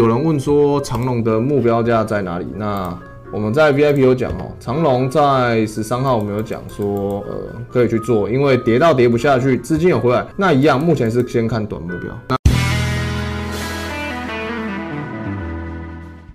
有人问说长龙的目标价在哪里？那我们在 VIP 有讲哦，长龙在十三号我们有讲说，呃，可以去做，因为跌到跌不下去，资金有回来，那一样，目前是先看短目标。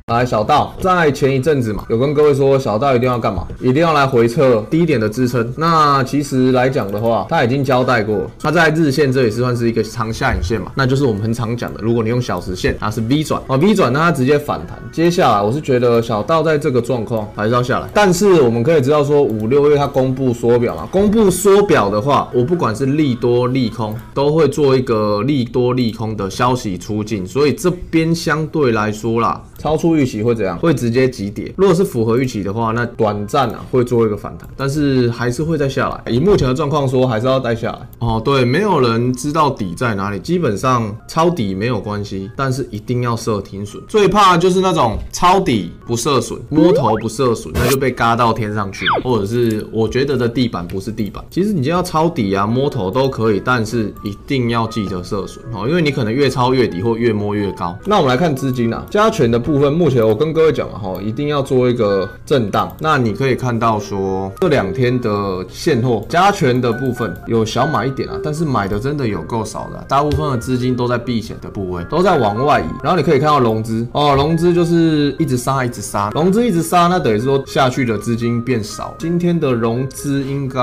来，小道在前一阵子嘛，有跟各位说，小道一定要干嘛？一定要来回测低点的支撑。那其实来讲的话，他已经交代过，他在日线这也是算是一个长下影线嘛，那就是我们很常讲的，如果你用小时线，它是 V 转啊，V 转那它直接反弹。接下来我是觉得小道在这个状况还是要下来，但是我们可以知道说五六月它公布缩表嘛，公布缩表的话，我不管是利多利空，都会做一个利多利空的消息出境，所以这边相对来说啦。超出预期会怎样？会直接急跌。如果是符合预期的话，那短暂啊会做一个反弹，但是还是会再下来。以目前的状况说，还是要待下来。哦，对，没有人知道底在哪里，基本上抄底没有关系，但是一定要设停损。最怕就是那种抄底不设损，摸头不设损，那就被嘎到天上去。或者是我觉得的地板不是地板。其实你就要抄底啊，摸头都可以，但是一定要记得设损哦，因为你可能越抄越底，或越摸越高。那我们来看资金啊，加权的。部分目前我跟各位讲了哈，一定要做一个震荡。那你可以看到说这两天的现货加权的部分有小买一点啊，但是买的真的有够少的，大部分的资金都在避险的部位，都在往外移。然后你可以看到融资哦，融资就是一直杀一直杀，融资一直杀，那等于说下去的资金变少。今天的融资应该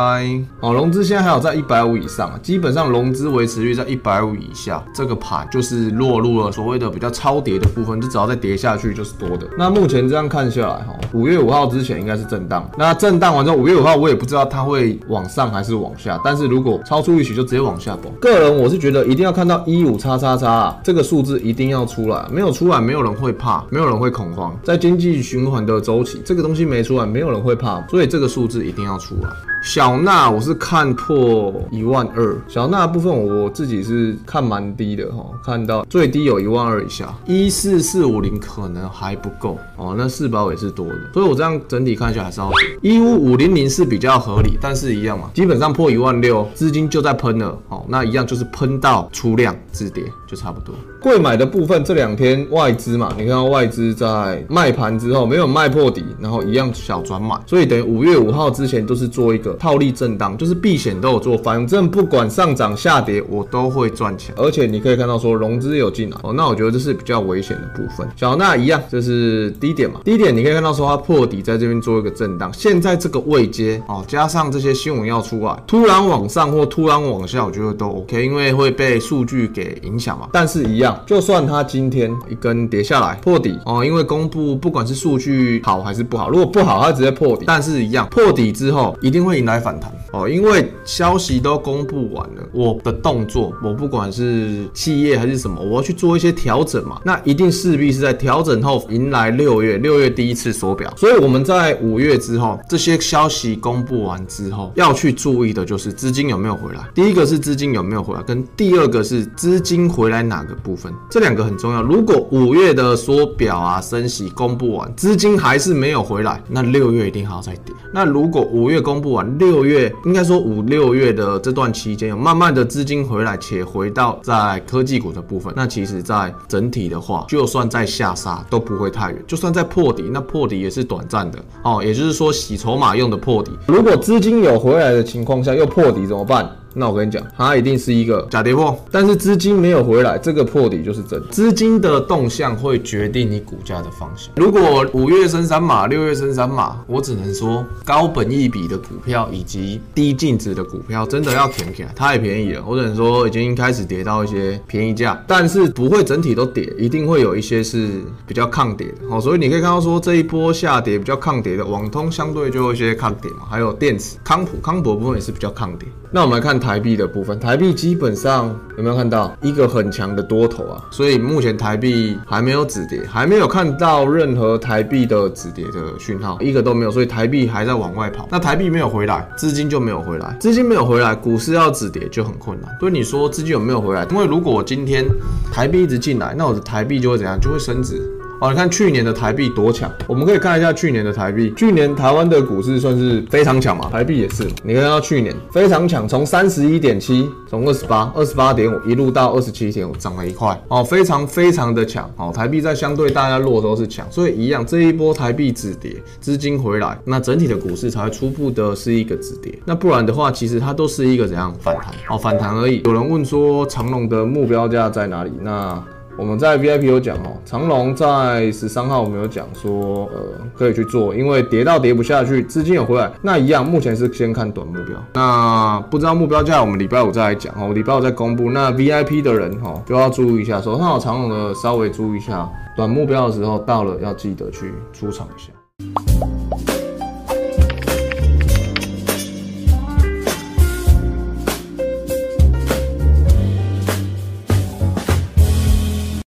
哦，融资现在还有在一百五以上啊，基本上融资维持率在一百五以下，这个盘就是落入了所谓的比较超跌的部分，就只要再跌下。去就是多的。那目前这样看下来，哈，五月五号之前应该是震荡。那震荡完之后，五月五号我也不知道它会往上还是往下。但是如果超出预期，就直接往下崩。个人我是觉得一定要看到一五叉叉叉这个数字一定要出来，没有出来，没有人会怕，没有人会恐慌。在经济循环的周期，这个东西没出来，没有人会怕，所以这个数字一定要出来。小纳我是看破一万二，小纳部分我自己是看蛮低的哈，看到最低有一万二以下，一四四五零可能还不够哦，那四包也是多的，所以我这样整体看下来还是要一五五零零是比较合理，但是一样嘛，基本上破一万六，资金就在喷了哦，那一样就是喷到出量止跌。就差不多。贵买的部分这两天外资嘛，你看到外资在卖盘之后没有卖破底，然后一样小转买，所以等于五月五号之前都是做一个。套利震荡就是避险都有做，反正不管上涨下跌，我都会赚钱。而且你可以看到说融资有进来哦，那我觉得这是比较危险的部分。小纳一样，这是低点嘛？低点你可以看到说它破底在这边做一个震荡，现在这个位阶哦，加上这些新闻要出来，突然往上或突然往下，我觉得都 OK，因为会被数据给影响嘛。但是一样，就算它今天一根跌下来破底哦，因为公布不管是数据好还是不好，如果不好它直接破底，但是一样破底之后一定会迎。来反弹哦，因为消息都公布完了，我的动作，我不管是企业还是什么，我要去做一些调整嘛，那一定势必是在调整后迎来六月，六月第一次缩表，所以我们在五月之后，这些消息公布完之后，要去注意的就是资金有没有回来。第一个是资金有没有回来，跟第二个是资金回回来哪个部分，这两个很重要。如果五月的缩表啊升息公布完，资金还是没有回来，那六月一定还要再跌。那如果五月公布完，六月应该说五六月的这段期间，有慢慢的资金回来，且回到在科技股的部分。那其实，在整体的话，就算在下杀都不会太远。就算在破底，那破底也是短暂的哦。也就是说，洗筹码用的破底。如果资金有回来的情况下，又破底怎么办？那我跟你讲，它一定是一个假跌破，但是资金没有回来，这个破底就是真。资金的动向会决定你股价的方向。如果五月升三码，六月升三码，我只能说高本益比的股票以及低净值的股票真的要填起来，太便宜了。我只能说已经开始跌到一些便宜价，但是不会整体都跌，一定会有一些是比较抗跌的。好，所以你可以看到说这一波下跌比较抗跌的，网通相对就有一些抗跌嘛，还有电池、康普、康普部分也是比较抗跌。那我们来看台币的部分，台币基本上有没有看到一个很强的多头啊？所以目前台币还没有止跌，还没有看到任何台币的止跌的讯号，一个都没有。所以台币还在往外跑，那台币没有回来，资金就没有回来，资金没有回来，股市要止跌就很困难。所以你说资金有没有回来？因为如果我今天台币一直进来，那我的台币就会怎样？就会升值。哦，你看去年的台币多强，我们可以看一下去年的台币。去年台湾的股市算是非常强嘛，台币也是。你看到去年非常强，从三十一点七，从二十八、二十八点五一路到二十七点五，涨了一块哦，非常非常的强哦。台币在相对大家弱的时候是强，所以一样这一波台币止跌，资金回来，那整体的股市才会初步的是一个止跌。那不然的话，其实它都是一个怎样反弹哦，反弹而已。有人问说长隆的目标价在哪里？那我们在 VIP 有讲哦，长隆在十三号我们有讲说，呃，可以去做，因为跌到跌不下去，资金有回来，那一样，目前是先看短目标。那不知道目标价，我们礼拜五再来讲哦，礼拜五再公布。那 VIP 的人哈，就要注意一下，手上有长隆的稍微注意一下，短目标的时候到了要记得去出场一下。